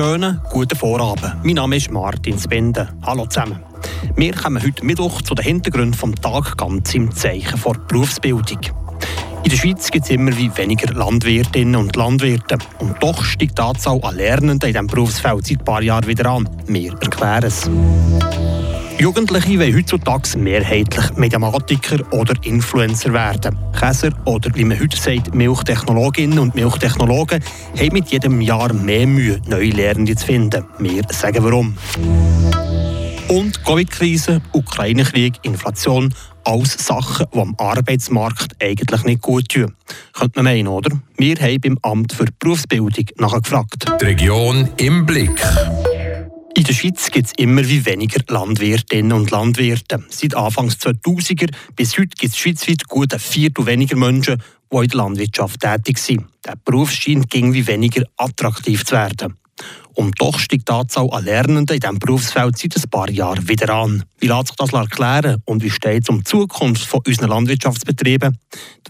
Schönen guten Vorabend. Mein Name ist Martin Spinde. Hallo zusammen. Wir kommen heute Mittwoch zu den Hintergründen des Tages ganz im Zeichen der Berufsbildung. In der Schweiz gibt es immer wie weniger Landwirtinnen und Landwirte. Und doch steigt die Anzahl an Lernenden in diesem Berufsfeld seit ein paar Jahren wieder an. Wir erklären es. Jugendliche wollen heutzutage mehrheitlich Mediamatiker oder Influencer werden. Käser oder wie man heute sagt, Milchtechnologinnen und Milchtechnologen haben mit jedem Jahr mehr Mühe, neue Lehrende zu finden. Wir sagen warum. Und Covid-Krise, Ukraine-Krieg, Inflation, alles Sachen, die am Arbeitsmarkt eigentlich nicht gut tun. Könnte man meinen, oder? Wir haben beim Amt für Berufsbildung nachgefragt. Die Region im Blick. In der Schweiz gibt es immer wie weniger Landwirtinnen und Landwirte. Seit Anfangs 2000er bis heute gibt es schweizweit gut ein Viertel weniger Menschen, die in der Landwirtschaft tätig sind. Der Beruf scheint irgendwie weniger attraktiv zu werden. Und doch steigt die Anzahl an Lernenden in diesem Berufsfeld seit ein paar Jahren wieder an. Wie lässt sich das erklären und wie steht es um die Zukunft von unseren Landwirtschaftsbetrieben?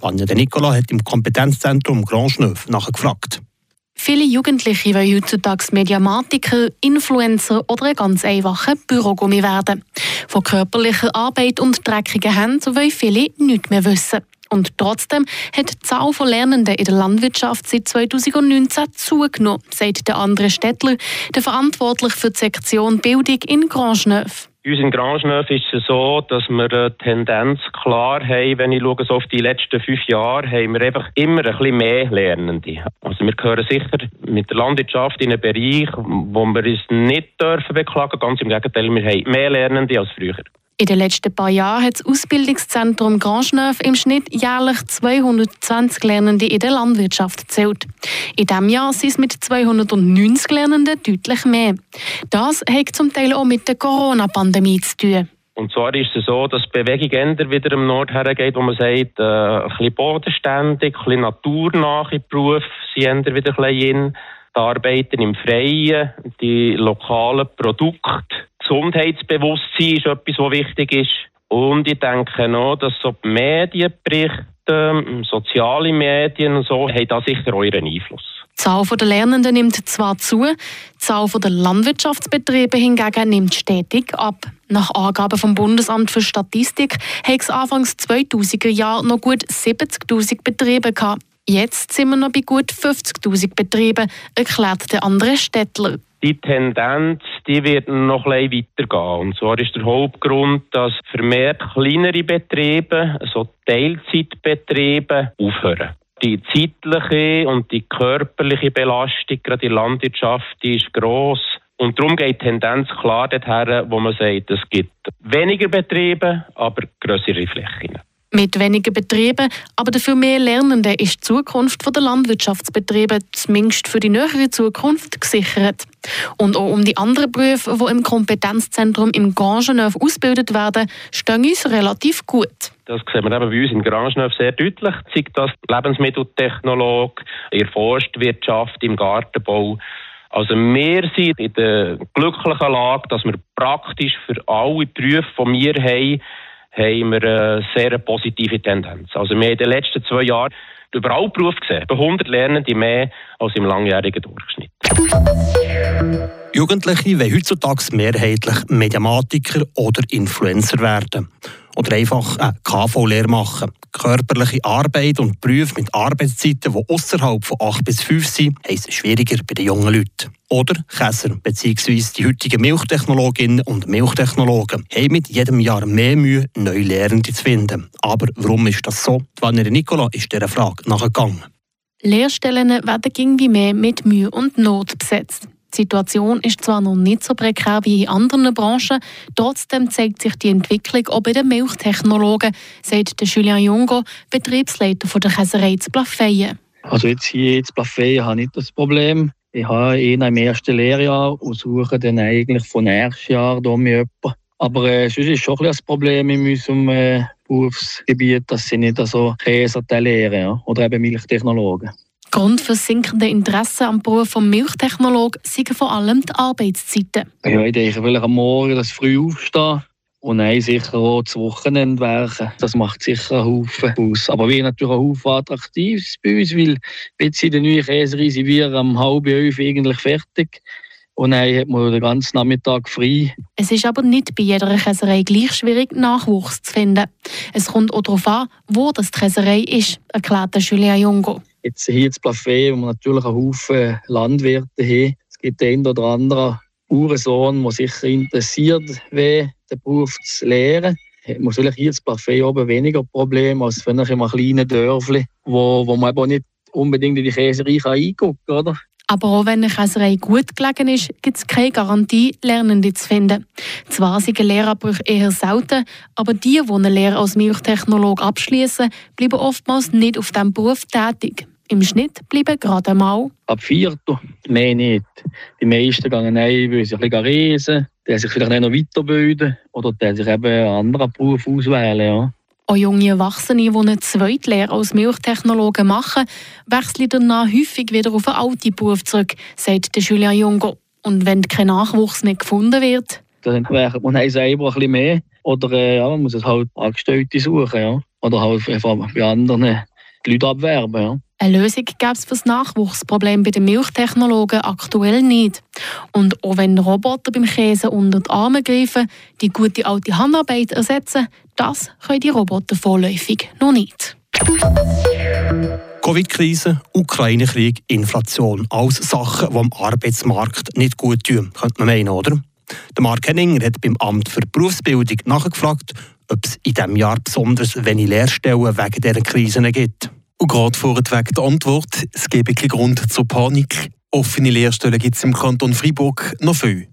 Vanja de Nicola hat im Kompetenzzentrum Grand Schneuf nachgefragt. Viele Jugendliche wollen heutzutage Mediamatiker, Influencer oder ein ganz einfacher Bürogummi werden. Von körperlicher Arbeit und dreckigen Händen wollen viele nichts mehr wissen. Und trotzdem hat die Zahl von Lernenden in der Landwirtschaft seit 2019 zugenommen, sagt der andere Städtler, der verantwortlich für die Sektion Bildung in Grandschneuf. Uns in Grandschneuf ist es so, dass wir eine Tendenz klar haben, wenn ich schaue, so auf die letzten fünf Jahre, haben wir einfach immer ein bisschen mehr Lernende. Also wir gehören sicher mit der Landwirtschaft in einen Bereich, wo wir uns nicht dürfen beklagen. Ganz im Gegenteil, wir haben mehr Lernende als früher. In den letzten paar Jahren hat das Ausbildungszentrum Grandschneuf im Schnitt jährlich 220 Lernende in der Landwirtschaft gezählt. In diesem Jahr sind es mit 290 Lernenden deutlich mehr. Das hat zum Teil auch mit der Corona-Pandemie zu tun. Und zwar ist es so, dass die Bewegung eher wieder im Nord hergeht, wo man sagt, äh, ein bisschen bodenständig, ein bisschen naturnahe Berufe sind eher wieder ein bisschen in. Die Arbeiten im Freien, die lokalen Produkte, Gesundheitsbewusstsein ist etwas, was wichtig ist. Und ich denke noch, dass so die Medienberichte, soziale Medien und so, haben da sicher euren Einfluss. Die Zahl der Lernenden nimmt zwar zu, die Zahl der Landwirtschaftsbetriebe hingegen nimmt stetig ab. Nach Angaben vom Bundesamt für Statistik hat es anfangs 2000er Jahre noch gut 70.000 Betriebe gehabt. Jetzt sind wir noch bei gut 50.000 Betrieben, erklärt der andere Städtler die Tendenz die wird noch ein bisschen weitergehen. Und zwar ist der Hauptgrund, dass vermehrt kleinere Betriebe, so Teilzeitbetriebe, aufhören. Die zeitliche und die körperliche Belastung, gerade der Landwirtschaft, die ist gross. Und darum geht die Tendenz klar dorthin, wo man sagt, es gibt weniger Betriebe, aber größere Flächen. Mit weniger Betrieben, aber dafür mehr Lernende ist die Zukunft der Landwirtschaftsbetriebe zumindest für die nähere Zukunft gesichert. Und auch um die anderen Berufe, die im Kompetenzzentrum im Grangeneuve ausgebildet werden, stehen uns relativ gut. Das sehen wir eben bei uns in Grangeneuve sehr deutlich. Zeigt das Lebensmitteltechnolog, in der Forstwirtschaft, im Gartenbau. Also wir sind in der glücklichen Lage, dass wir praktisch für alle Berufe, die wir haben, haben wir eine sehr positive Tendenz. Also wir haben in den letzten zwei Jahren überall Beruf gesehen, bei 100 Lernende mehr als im langjährigen Durchschnitt. Jugendliche wollen heutzutage mehrheitlich Mediamatiker oder Influencer werden. Oder einfach eine KV-Lehre machen. Körperliche Arbeit und Berufe mit Arbeitszeiten, die außerhalb von 8 bis 5 sind, es schwieriger bei den jungen Leuten. Oder Käser bzw. die heutigen Milchtechnologinnen und Milchtechnologen haben mit jedem Jahr mehr Mühe, neue Lehrende zu finden. Aber warum ist das so? Vanessa Nicola ist dieser Frage nachgegangen. Lehrstellen werden irgendwie mehr mit Mühe und Not besetzt. Die Situation ist zwar noch nicht so prekär wie in anderen Branchen, trotzdem zeigt sich die Entwicklung auch bei den Milchtechnologen, sagt Julien Jungo, Betriebsleiter der Käserei zu Plafeyen. Also jetzt hier in Plafeyen habe ich nicht das Problem. Ich habe ihn im ersten Lehrjahr und suche dann eigentlich von nächstes Jahr da mir jemanden. Aber äh, sonst ist schon ein, ein Problem in unserem äh, Berufsgebiet, dass sie nicht so Käse lehren ja? oder eben Milchtechnologen. Grund für das sinkende Interesse am Beruf des Milchtechnologen sind vor allem die Arbeitszeiten. Ja, ich denke, vielleicht am Morgen das früh aufstehen und nein, sicher auch das Wochenende werken. Das macht sicher einen Haufen aus. Aber wir natürlich auch Haufen attraktiv bei uns, weil jetzt in der neuen Käserei sind wir am halb elf eigentlich fertig. und dann hat man den ganzen Nachmittag frei. Es ist aber nicht bei jeder Käserei gleich schwierig, Nachwuchs zu finden. Es kommt auch darauf an, wo das die Käserei ist, erklärt Julia Jungo. Jetzt hier das Plafé, wo wir natürlich einen Haufen Landwirte haben. Es gibt den oder anderen Uhrensohn, der sicher interessiert wäre, den Beruf zu lehren. Man vielleicht hier das Plafé oben weniger Probleme als wenn in einem kleinen Dörfli, wo, wo man aber nicht unbedingt in die Käserei eingucken kann, oder? Aber auch wenn eine Käserei gut gelegen ist, gibt es keine Garantie, Lernende zu finden. Zwar sind Lehrabbrüche eher selten, aber die, die eine Lehre als Milchtechnolog abschließen, bleiben oftmals nicht auf diesem Beruf tätig. Im Schnitt bleiben gerade mal. Ab Viertel, mehr nicht. Die meisten gehen ein, weil sie ein bisschen reisen, die sich vielleicht noch weiterbilden oder die sich eben einen anderen Beruf auswählen. Ja. Auch junge Erwachsene, die eine Zweitlehre als Milchtechnologen machen, wechseln danach häufig wieder auf einen alten Beruf zurück, sagt Julia Jungo. Und wenn kein Nachwuchs mehr gefunden wird, dann werkt man selber ein bisschen mehr. Oder äh, ja, man muss es halt Angestellte suchen. Ja. Oder halt einfach bei anderen die Leute abwerben. Ja. Eine Lösung gäbe es für das Nachwuchsproblem bei den Milchtechnologen aktuell nicht. Und auch wenn Roboter beim Käse unter die Arme greifen, die gute alte Handarbeit ersetzen, das können die Roboter vorläufig noch nicht. Covid-Krise, Ukraine-Krieg, Inflation. Alles Sachen, die am Arbeitsmarkt nicht gut tun, könnte man meinen, oder? Der Mark Henninger hat beim Amt für Berufsbildung nachgefragt, ob es in diesem Jahr besonders wenig Lehrstellen wegen dieser Krisen gibt. Und gerade vorweg die Antwort, es gebe keinen Grund zur Panik. Offene Lehrstellen gibt es im Kanton Freiburg noch viel.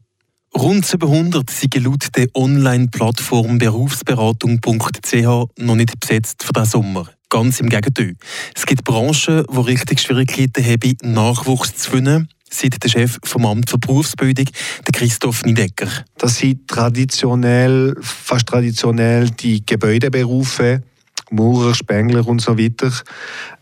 Rund 700 sind laut der Online-Plattform berufsberatung.ch noch nicht besetzt für diesen Sommer. Ganz im Gegenteil. Es gibt Branchen, die richtig Schwierigkeiten haben, Nachwuchs zu finden sagt der Chef vom Amt für Berufsbildung, der Christoph Niedecker. Das sind traditionell, fast traditionell die Gebäudeberufe, Maurer, Spengler und so weiter.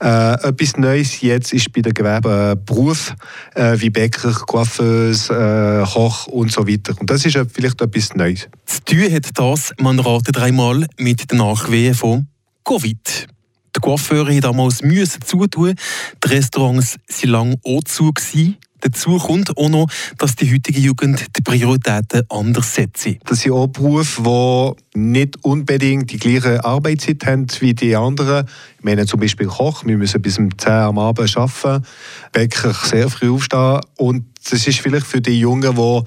Äh, etwas Neues jetzt ist bei den Gewerbeberufen äh, wie Bäcker, Coiffeuse, äh, Koch und so weiter. Und das ist vielleicht etwas Neues. Zu tun hat das, man ratet dreimal, mit den Nachwehen von Covid. Die Coiffeure mussten damals zutun. Die Restaurants waren lange auch zu. Dazu kommt auch noch, dass die heutige Jugend die Prioritäten anders setzt. Das sind auch Berufe, die nicht unbedingt die gleiche Arbeitszeit haben wie die anderen. Ich meine zum Beispiel Koch, wir müssen bis um 10 Uhr am Abend arbeiten, Bäcker sehr früh aufstehen und das ist vielleicht für die Jungen, die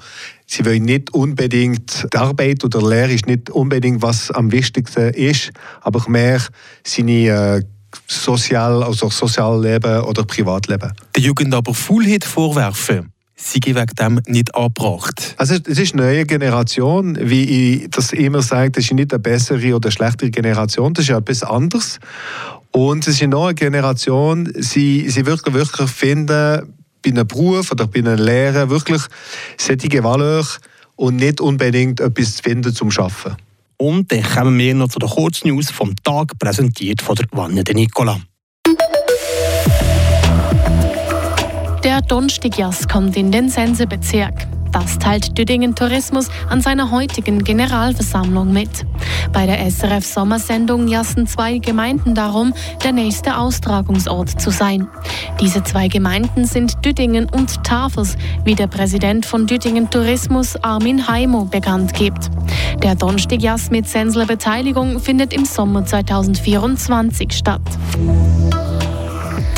sie wollen nicht unbedingt die Arbeit oder die Lehre ist nicht unbedingt was am wichtigsten ist, aber mehr seine äh, sozial, also Sozialleben oder Privatleben. Der Jugend aber Faulheit vorwerfen, sie wegen dem nicht angebracht. Also es ist eine neue Generation, wie ich das immer sage, das ist nicht eine bessere oder schlechtere Generation, das ist etwas anderes. Und es ist eine neue Generation, sie, sie wirklich, wirklich finden, bei einem Beruf oder bei einer Lehre wirklich solche Valeur und nicht unbedingt etwas zu finden zum Arbeiten. Und dann kommen wir noch zu den Kurznews vom Tag, präsentiert von der Wanne de Nicola. Der Donstigias kommt in den Sensebezirk. Das teilt Düdingen Tourismus an seiner heutigen Generalversammlung mit. Bei der SRF Sommersendung jassen zwei Gemeinden darum, der nächste Austragungsort zu sein. Diese zwei Gemeinden sind Düdingen und Tafels, wie der Präsident von Düdingen Tourismus Armin Heimo bekannt gibt. Der Donstigias mit Sensler Beteiligung findet im Sommer 2024 statt.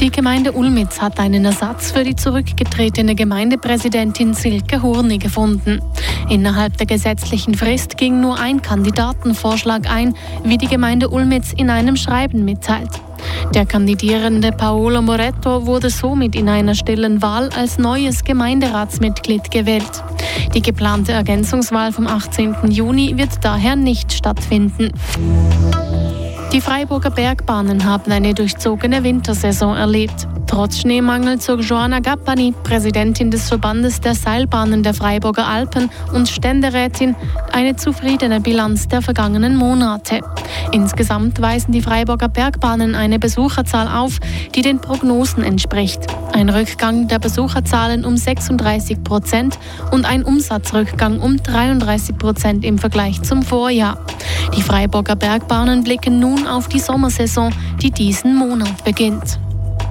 Die Gemeinde Ulmitz hat einen Ersatz für die zurückgetretene Gemeindepräsidentin Silke Hurni gefunden. Innerhalb der gesetzlichen Frist ging nur ein Kandidatenvorschlag ein, wie die Gemeinde Ulmitz in einem Schreiben mitteilt. Der kandidierende Paolo Moretto wurde somit in einer stillen Wahl als neues Gemeinderatsmitglied gewählt. Die geplante Ergänzungswahl vom 18. Juni wird daher nicht stattfinden. Die Freiburger Bergbahnen haben eine durchzogene Wintersaison erlebt. Trotz Schneemangel zog Joanna Gappani, Präsidentin des Verbandes der Seilbahnen der Freiburger Alpen und Ständerätin, eine zufriedene Bilanz der vergangenen Monate. Insgesamt weisen die Freiburger Bergbahnen eine Besucherzahl auf, die den Prognosen entspricht. Ein Rückgang der Besucherzahlen um 36 Prozent und ein Umsatzrückgang um 33 Prozent im Vergleich zum Vorjahr. Die Freiburger Bergbahnen blicken nun auf die Sommersaison, die diesen Monat beginnt.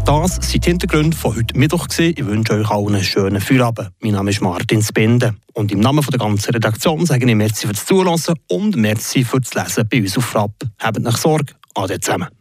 Das sind die Hintergründe von heute Mittwoch. Ich wünsche euch allen einen schönen Feierabend. Mein Name ist Martin Spinde und im Namen der ganzen Redaktion sage ich merci fürs Zuhören und merci fürs Lesen bei uns auf Frapp. Habt nicht Sorge, ade zusammen.